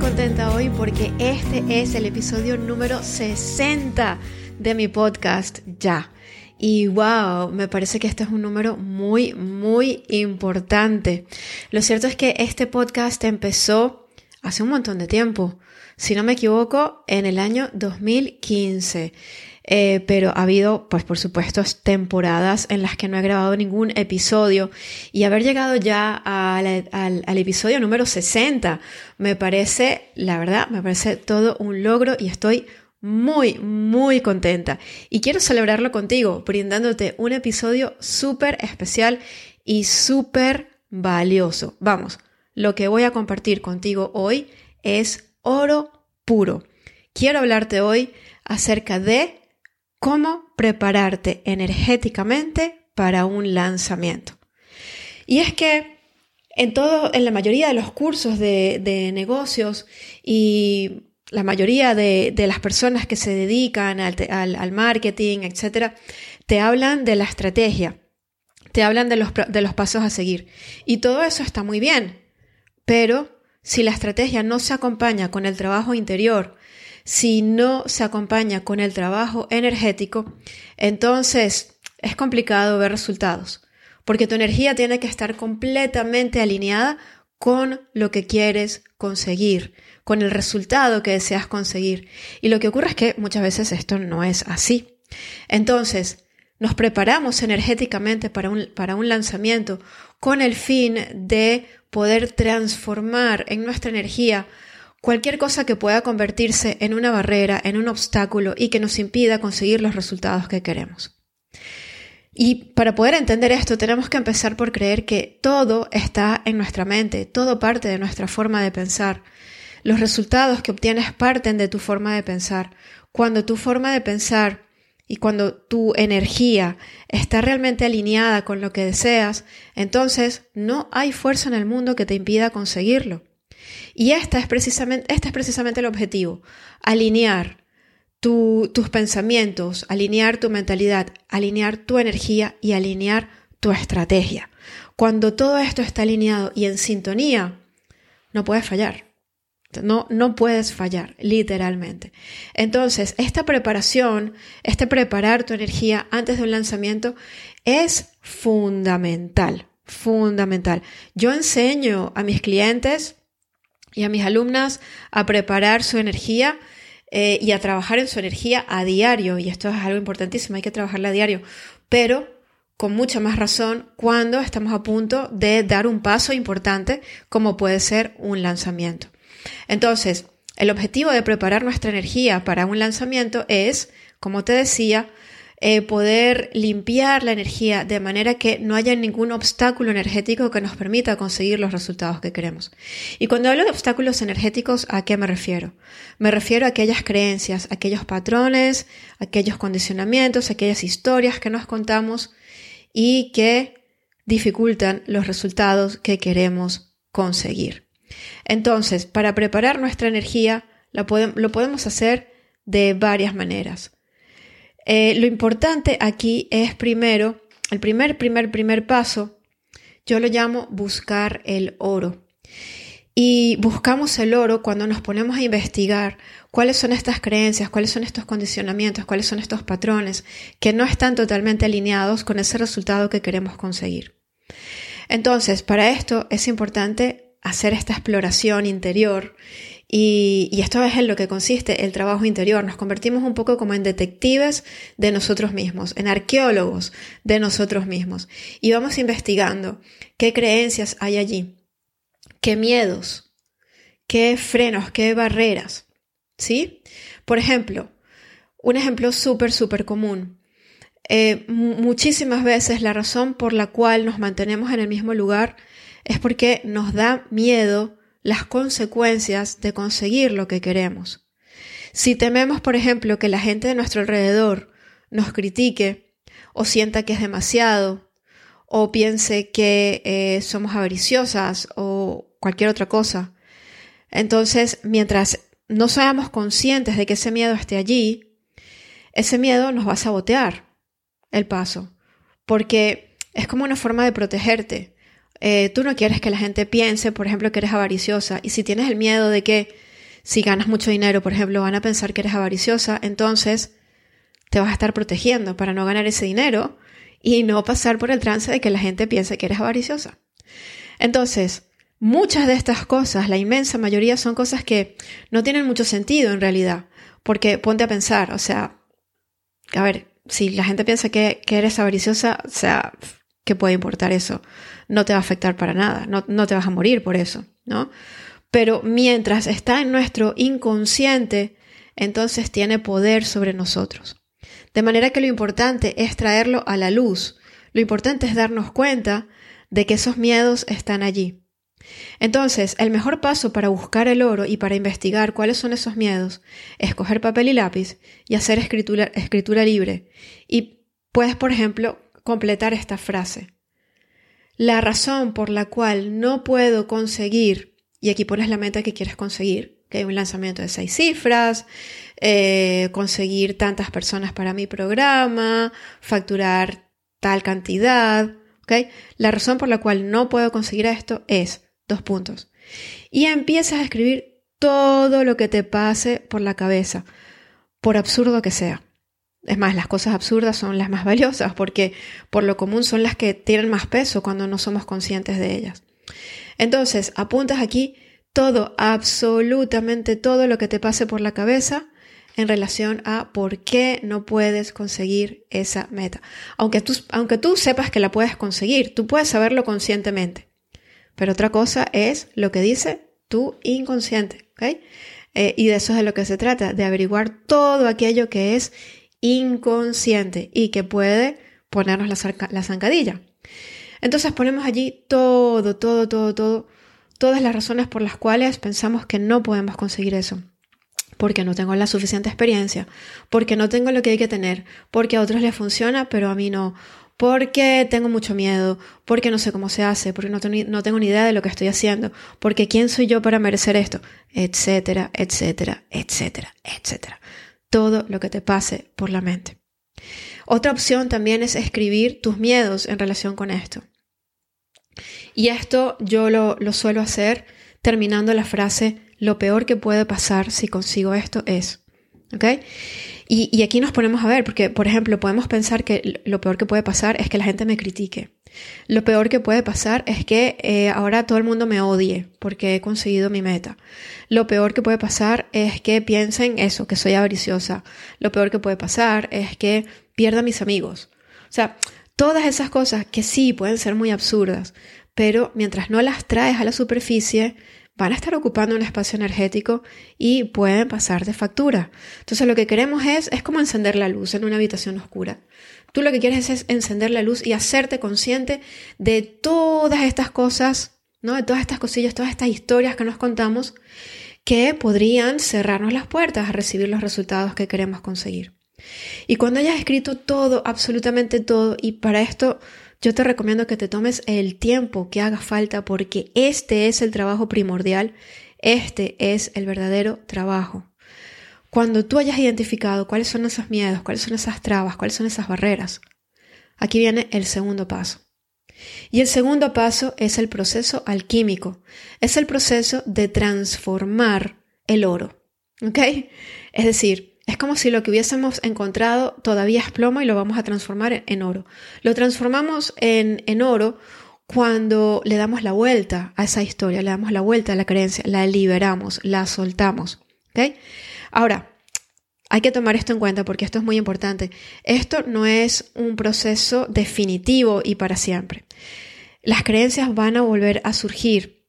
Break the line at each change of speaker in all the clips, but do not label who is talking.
contenta hoy porque este es el episodio número 60 de mi podcast ya. Y wow, me parece que este es un número muy, muy importante. Lo cierto es que este podcast empezó hace un montón de tiempo. Si no me equivoco, en el año 2015. Eh, pero ha habido, pues por supuesto, temporadas en las que no he grabado ningún episodio y haber llegado ya al, al, episodio número 60 me parece, la verdad, me parece todo un logro y estoy muy, muy contenta. Y quiero celebrarlo contigo, brindándote un episodio súper especial y súper valioso. Vamos, lo que voy a compartir contigo hoy es oro puro. Quiero hablarte hoy acerca de cómo prepararte energéticamente para un lanzamiento. Y es que en todo, en la mayoría de los cursos de, negocios y la mayoría de, las personas que se dedican al, marketing, etcétera, te hablan de la estrategia, te hablan de los pasos a seguir. Y todo eso está muy bien, pero si la estrategia no se acompaña con el trabajo interior, si no se acompaña con el trabajo energético, entonces es complicado ver resultados, porque tu energía tiene que estar completamente alineada con lo que quieres conseguir, con el resultado que deseas conseguir. Y lo que ocurre es que muchas veces esto no es así. Entonces, nos preparamos energéticamente para un, para un lanzamiento con el fin de poder transformar en nuestra energía cualquier cosa que pueda convertirse en una barrera, en un obstáculo y que nos impida conseguir los resultados que queremos. Y para poder entender esto tenemos que empezar por creer que todo está en nuestra mente, todo parte de nuestra forma de pensar. Los resultados que obtienes parten de tu forma de pensar. Cuando tu forma de pensar y cuando tu energía está realmente alineada con lo que deseas, entonces no hay fuerza en el mundo que te impida conseguirlo. Y esta es precisamente, este es precisamente el objetivo, alinear tus pensamientos, alinear tu mentalidad, alinear tu energía y alinear tu estrategia. Cuando todo esto está alineado y en sintonía, no puedes fallar. No, no puedes fallar, literalmente. Entonces, esta preparación, este preparar tu energía antes de un lanzamiento es fundamental, fundamental. Yo enseño a mis clientes y a mis alumnas a preparar su energía eh, y a trabajar en su energía a diario. Y esto es algo importantísimo, hay que trabajarla a diario. Pero con mucha más razón cuando estamos a punto de dar un paso importante como puede ser un lanzamiento. Entonces, el objetivo de preparar nuestra energía para un lanzamiento es, como te decía, eh, poder limpiar la energía de manera que no haya ningún obstáculo energético que nos permita conseguir los resultados que queremos. Y cuando hablo de obstáculos energéticos, ¿a qué me refiero? Me refiero a aquellas creencias, aquellos patrones, aquellos condicionamientos, aquellas historias que nos contamos y que dificultan los resultados que queremos conseguir. Entonces, para preparar nuestra energía, lo podemos hacer de varias maneras. Eh, lo importante aquí es primero, el primer, primer, primer paso, yo lo llamo buscar el oro. Y buscamos el oro cuando nos ponemos a investigar cuáles son estas creencias, cuáles son estos condicionamientos, cuáles son estos patrones que no están totalmente alineados con ese resultado que queremos conseguir. Entonces, para esto es importante hacer esta exploración interior y, esto es en lo que consiste el trabajo interior. Nos convertimos un poco como en detectives de nosotros mismos, en arqueólogos de nosotros mismos. Y vamos investigando qué creencias hay allí, qué miedos, qué frenos, qué barreras. ¿Sí? Por ejemplo, un ejemplo súper, súper común. Eh, muchísimas veces la razón por la cual nos mantenemos en el mismo lugar es porque nos da miedo las consecuencias de conseguir lo que queremos. Si tememos, por ejemplo, que la gente de nuestro alrededor nos critique o sienta que es demasiado o piense que eh, somos avariciosas o cualquier otra cosa, entonces mientras no seamos conscientes de que ese miedo esté allí, ese miedo nos va a sabotear el paso, porque es como una forma de protegerte. Eh, tú no quieres que la gente piense, por ejemplo, que eres avariciosa, y si tienes el miedo de que si ganas mucho dinero, por ejemplo, van a pensar que eres avariciosa, entonces te vas a estar protegiendo para no ganar ese dinero y no pasar por el trance de que la gente piense que eres avariciosa. Entonces, muchas de estas cosas, la inmensa mayoría, son cosas que no tienen mucho sentido en realidad, porque ponte a pensar, o sea, a ver, si la gente piensa que, eres avariciosa, o sea, ¿qué puede importar eso? No te va a afectar para nada, no, no te vas a morir por eso, ¿no? Pero mientras está en nuestro inconsciente, entonces tiene poder sobre nosotros. De manera que lo importante es traerlo a la luz. Lo importante es darnos cuenta de que esos miedos están allí. Entonces, el mejor paso para buscar el oro y para investigar cuáles son esos miedos es coger papel y lápiz y hacer escritura, libre. Y puedes, por ejemplo, completar esta frase. La razón por la cual no puedo conseguir, y aquí pones la meta que quieres conseguir, que hay un lanzamiento de seis cifras, eh, conseguir tantas personas para mi programa, facturar tal cantidad. La razón por la cual no puedo conseguir esto es dos puntos. Y empiezas a escribir todo lo que te pase por la cabeza, por absurdo que sea. Es más, las cosas absurdas son las más valiosas porque por lo común son las que tienen más peso cuando no somos conscientes de ellas. Entonces, apuntas aquí todo, absolutamente todo lo que te pase por la cabeza en relación a por qué no puedes conseguir esa meta. Aunque tú, aunque tú sepas que la puedes conseguir, tú puedes saberlo conscientemente. Pero otra cosa es lo que dice tu inconsciente. Eh, y de eso es de lo que se trata, de averiguar todo aquello que es inconsciente y que puede ponernos la, la zancadilla. Entonces ponemos allí todo, todo, todo, todo todas las razones por las cuales pensamos que no podemos conseguir eso. Porque no tengo la suficiente experiencia, porque no tengo lo que hay que tener, porque a otros les funciona, pero a mí no, porque tengo mucho miedo, porque no sé cómo se hace, porque no, tengo ni idea de lo que estoy haciendo, porque quién soy yo para merecer esto, etcétera, etcétera, etcétera, etcétera. Todo lo que te pase por la mente. Otra opción también es escribir tus miedos en relación con esto. Y esto yo lo, suelo hacer terminando la frase, lo peor que puede pasar si consigo esto es. ¿Ok? Y, aquí nos ponemos a ver, porque, por ejemplo, podemos pensar que lo peor que puede pasar es que la gente me critique. Lo peor que puede pasar es que eh, ahora todo el mundo me odie porque he conseguido mi meta. Lo peor que puede pasar es que piensen eso, que soy avariciosa. Lo peor que puede pasar es que pierda mis amigos. O sea, Todas esas cosas que sí pueden ser muy absurdas, pero mientras no las traes a la superficie, van a estar ocupando un espacio energético y pueden pasar de factura. Entonces lo que queremos es, es como encender la luz en una habitación oscura. Tú lo que quieres es encender la luz y hacerte consciente de todas estas cosas, ¿no? De todas estas cosillas, todas estas historias que nos contamos que podrían cerrarnos las puertas a recibir los resultados que queremos conseguir. Y cuando hayas escrito todo, absolutamente todo, y para esto yo te recomiendo que te tomes el tiempo que haga falta porque este es el trabajo primordial, este es el verdadero trabajo. Cuando tú hayas identificado cuáles son esos miedos, cuáles son esas trabas, cuáles son esas barreras, aquí viene el segundo paso. Y el segundo paso es el proceso alquímico, es el proceso de transformar el oro. ¿Ok? Es decir, es como si lo que hubiésemos encontrado todavía es plomo y lo vamos a transformar en oro. Lo transformamos en, oro cuando le damos la vuelta a esa historia, le damos la vuelta a la creencia, la liberamos, la soltamos. ¿okay? Ahora, hay que tomar esto en cuenta porque esto es muy importante. Esto no es un proceso definitivo y para siempre. Las creencias van a volver a surgir,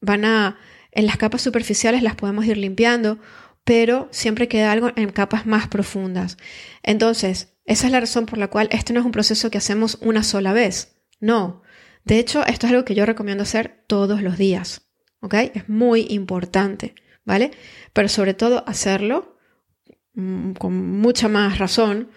van a, en las capas superficiales las podemos ir limpiando pero siempre queda algo en capas más profundas. Entonces, esa es la razón por la cual este no es un proceso que hacemos una sola vez. No. De hecho, esto es algo que yo recomiendo hacer todos los días. ¿Ok? Es muy importante. ¿Vale? Pero sobre todo hacerlo mm, con mucha más razón.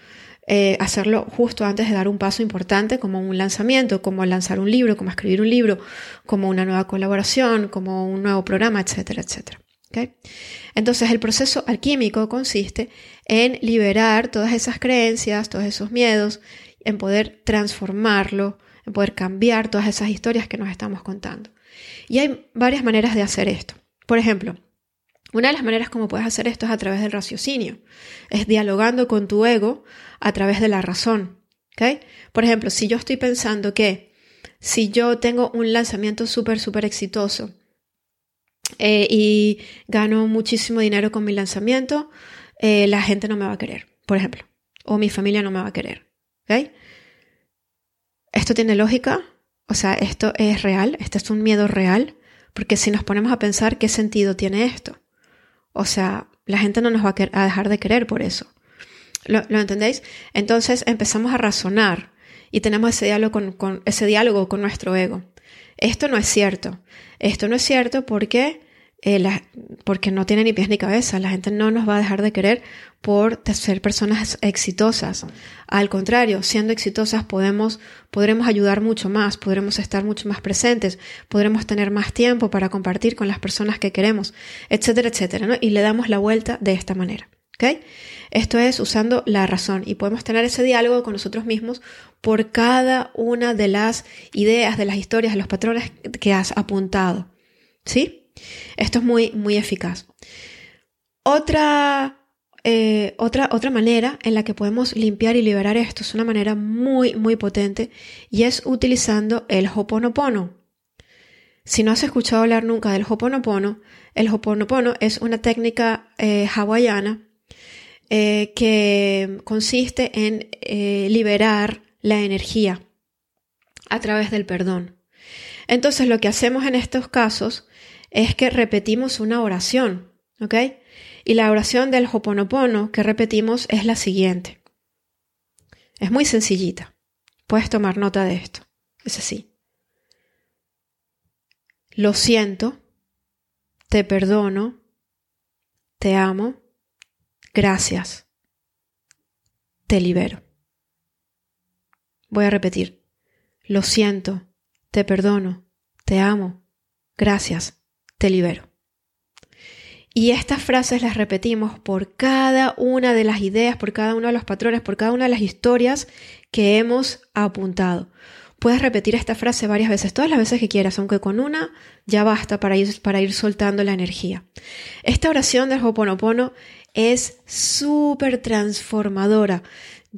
Eh, hacerlo justo antes de dar un paso importante como un lanzamiento, como lanzar un libro, como escribir un libro, como una nueva colaboración, como un nuevo programa, etcétera, etcétera. Entonces el proceso alquímico consiste en liberar todas esas creencias, todos esos miedos, en poder transformarlo, en poder cambiar todas esas historias que nos estamos contando. Y hay varias maneras de hacer esto. Por ejemplo, una de las maneras como puedes hacer esto es a través del raciocinio, es dialogando con tu ego a través de la razón. Por ejemplo, si yo estoy pensando que si yo tengo un lanzamiento súper, súper exitoso eh, y gano muchísimo dinero con mi lanzamiento, eh, la gente no me va a querer, por ejemplo, o mi familia no me va a querer. ¿Esto tiene lógica? O sea, esto es real, este es un miedo real, porque si nos ponemos a pensar qué sentido tiene esto, o sea, la gente no nos va a, dejar de querer por eso. ¿Lo, entendéis? Entonces empezamos a razonar y tenemos ese diálogo con, ese diálogo con nuestro ego. Esto no es cierto. Esto no es cierto porque eh, porque no tiene ni pies ni cabeza. La gente no nos va a dejar de querer por ser personas exitosas. Al contrario, siendo exitosas podemos, podremos ayudar mucho más, podremos estar mucho más presentes, podremos tener más tiempo para compartir con las personas que queremos, etcétera, etcétera. Y le damos la vuelta de esta manera. ¿ok? Esto es usando la razón y podemos tener ese diálogo con nosotros mismos por cada una de las ideas, de las historias, de los patrones que has apuntado. ¿Sí? Esto es muy, muy eficaz. Otra, eh, otra, otra manera en la que podemos limpiar y liberar esto es una manera muy, muy potente y es utilizando el Hoponopono. Si no has escuchado hablar nunca del Hoponopono, el Hoponopono es una técnica eh, hawaiana eh, que consiste en liberar la energía a través del perdón. Entonces lo que hacemos en estos casos es que repetimos una oración, ¿ok? Y la oración del Hoponopono que repetimos es la siguiente. Es muy sencillita. Puedes tomar nota de esto. Es así. Lo siento, te perdono, te amo, gracias, te libero. Voy a repetir. Lo siento, te perdono, te amo, gracias, te libero. Y estas frases las repetimos por cada una de las ideas, por cada uno de los patrones, por cada una de las historias que hemos apuntado. Puedes repetir esta frase varias veces, todas las veces que quieras, aunque con una ya basta para ir, soltando la energía. Esta oración del Hoponopono es súper transformadora.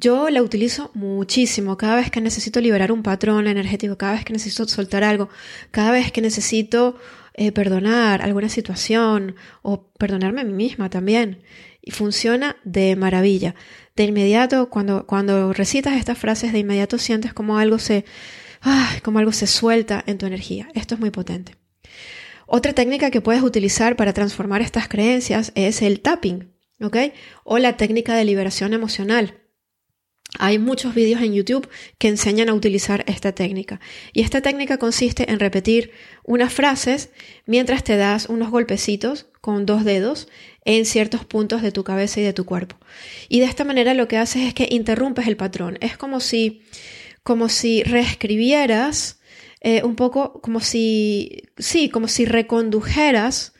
Yo la utilizo muchísimo cada vez que necesito liberar un patrón energético, cada vez que necesito soltar algo, cada vez que necesito eh, perdonar alguna situación o perdonarme a mí misma también. Y funciona de maravilla. De inmediato, cuando, cuando recitas estas frases, de inmediato sientes como algo se, como algo se suelta en tu energía. Esto es muy potente. Otra técnica que puedes utilizar para transformar estas creencias es el tapping, ¿ok? O la técnica de liberación emocional. Hay muchos vídeos en YouTube que enseñan a utilizar esta técnica. Y esta técnica consiste en repetir unas frases mientras te das unos golpecitos con dos dedos en ciertos puntos de tu cabeza y de tu cuerpo. Y de esta manera lo que haces es que interrumpes el patrón. Es como si, como si reescribieras eh, un poco, como si, sí, como si recondujeras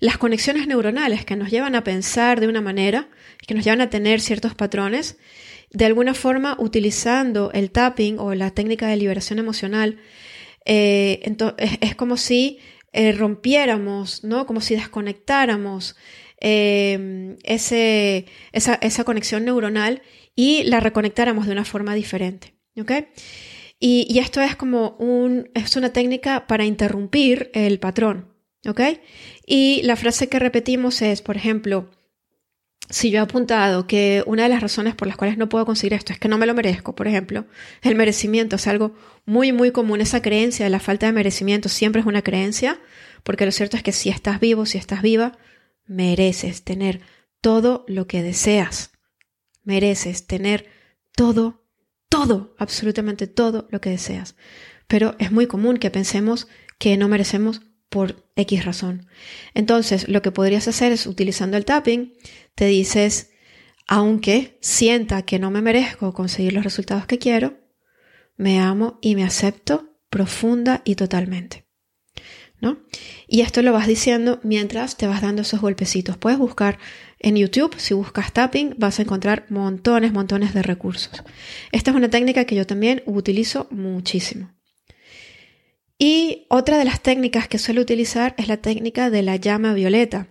las conexiones neuronales que nos llevan a pensar de una manera, que nos llevan a tener ciertos patrones de alguna forma utilizando el tapping o la técnica de liberación emocional, eh, es, como si eh, rompiéramos, ¿no? Como si desconectáramos em, ese, esa, conexión neuronal y la reconectáramos de una forma diferente. Y, y, esto es como un, es una técnica para interrumpir el patrón. Y la frase que repetimos es, por ejemplo, si yo he apuntado que una de las razones por las cuales no puedo conseguir esto es que no me lo merezco, por ejemplo, el merecimiento es algo muy, muy común. Esa creencia de la falta de merecimiento siempre es una creencia, porque lo cierto es que si estás vivo, si estás viva, mereces tener todo lo que deseas. Mereces tener todo, todo, absolutamente todo lo que deseas. Pero es muy común que pensemos que no merecemos por X razón. Entonces, lo que podrías hacer es, utilizando el tapping, te dices, aunque sienta que no me merezco conseguir los resultados que quiero, me amo y me acepto profunda y totalmente. ¿no? Y esto lo vas diciendo mientras te vas dando esos golpecitos. Puedes buscar en YouTube, si buscas tapping, vas a encontrar montones, montones de recursos. Esta es una técnica que yo también utilizo muchísimo. Y otra de las técnicas que suelo utilizar es la técnica de la llama violeta.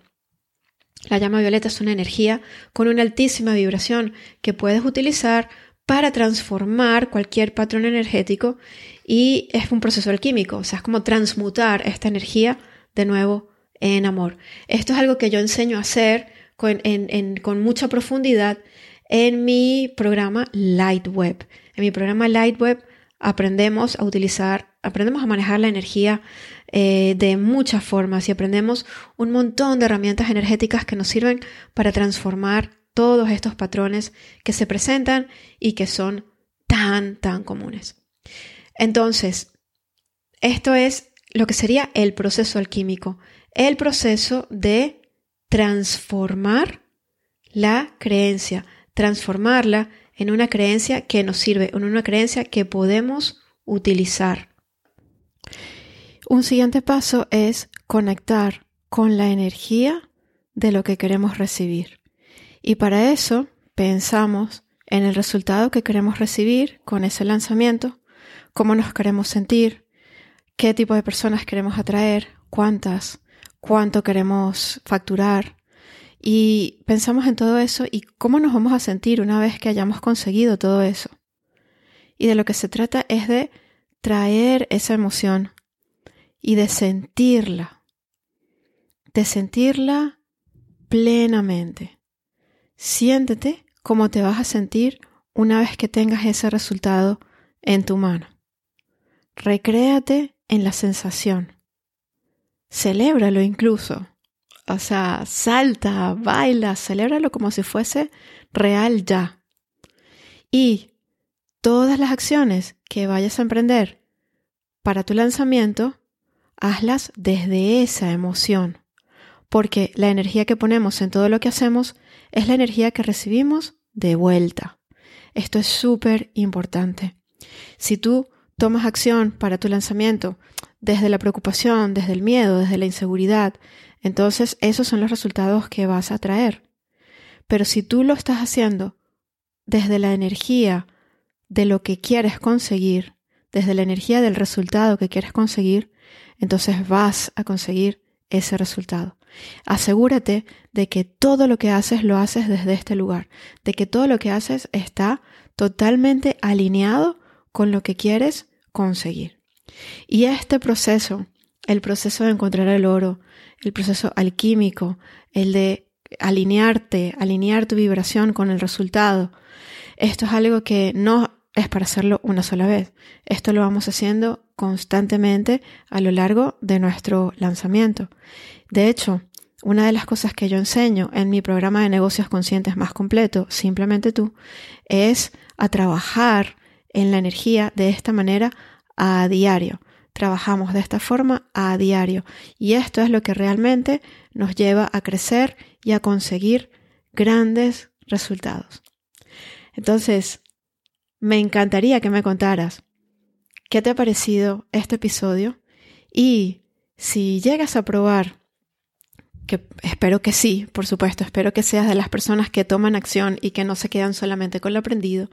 La llama violeta es una energía con una altísima vibración que puedes utilizar para transformar cualquier patrón energético y es un proceso alquímico, o sea, es como transmutar esta energía de nuevo en amor. Esto es algo que yo enseño a hacer con, con mucha profundidad en mi programa Lightweb. En mi programa Lightweb aprendemos a utilizar, aprendemos a manejar la energía eh, de muchas formas y aprendemos un montón de herramientas energéticas que nos sirven para transformar todos estos patrones que se presentan y que son tan, tan comunes. Entonces, esto es lo que sería el proceso alquímico, el proceso de transformar la creencia, transformarla en una creencia que nos sirve, en una creencia que podemos utilizar. Un siguiente paso es conectar con la energía de lo que queremos recibir. Y para eso pensamos en el resultado que queremos recibir con ese lanzamiento, cómo nos queremos sentir, qué tipo de personas queremos atraer, cuántas, cuánto queremos facturar, y pensamos en todo eso y cómo nos vamos a sentir una vez que hayamos conseguido todo eso. Y de lo que se trata es de traer esa emoción y de sentirla, de sentirla plenamente. Siéntete cómo te vas a sentir una vez que tengas ese resultado en tu mano. Recréate en la sensación. Celébralo incluso. O sea, salta, baila, celébralo como si fuese real ya. Y todas las acciones que vayas a emprender para tu lanzamiento, hazlas desde esa emoción. Porque la energía que ponemos en todo lo que hacemos es la energía que recibimos de vuelta. Esto es súper importante. Si tú tomas acción para tu lanzamiento desde la preocupación, desde el miedo, desde la inseguridad, entonces, esos son los resultados que vas a traer. Pero si tú lo estás haciendo desde la energía de lo que quieres conseguir, desde la energía del resultado que quieres conseguir, entonces vas a conseguir ese resultado. Asegúrate de que todo lo que haces lo haces desde este lugar, de que todo lo que haces está totalmente alineado con lo que quieres conseguir. Y este proceso, el proceso de encontrar el oro, el proceso alquímico, el de alinearte, alinear tu vibración con el resultado. Esto es algo que no es para hacerlo una sola vez. Esto lo vamos haciendo constantemente a lo largo de nuestro lanzamiento. De hecho, una de las cosas que yo enseño en mi programa de negocios conscientes más completo, simplemente tú, es a trabajar en la energía de esta manera a diario trabajamos de esta forma a diario y esto es lo que realmente nos lleva a crecer y a conseguir grandes resultados. Entonces, me encantaría que me contaras qué te ha parecido este episodio y si llegas a probar, que espero que sí, por supuesto, espero que seas de las personas que toman acción y que no se quedan solamente con lo aprendido.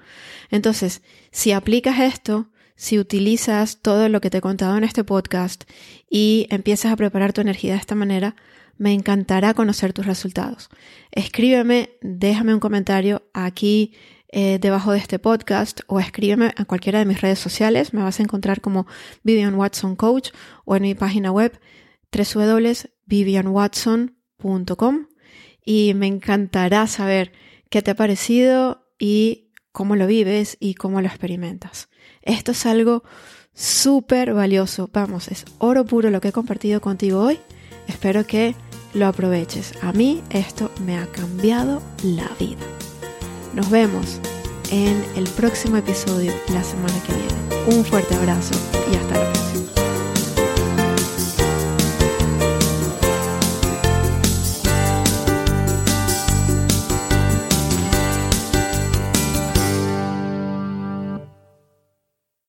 Entonces, si aplicas esto, si utilizas todo lo que te he contado en este podcast y empiezas a preparar tu energía de esta manera, me encantará conocer tus resultados. Escríbeme, déjame un comentario aquí eh, debajo de este podcast o escríbeme a cualquiera de mis redes sociales. Me vas a encontrar como Vivian Watson Coach o en mi página web www.vivianwatson.com y me encantará saber qué te ha parecido y cómo lo vives y cómo lo experimentas. Esto es algo súper valioso. Vamos, es oro puro lo que he compartido contigo hoy. Espero que lo aproveches. A mí esto me ha cambiado la vida. Nos vemos en el próximo episodio la semana que viene. Un fuerte abrazo y hasta la próxima.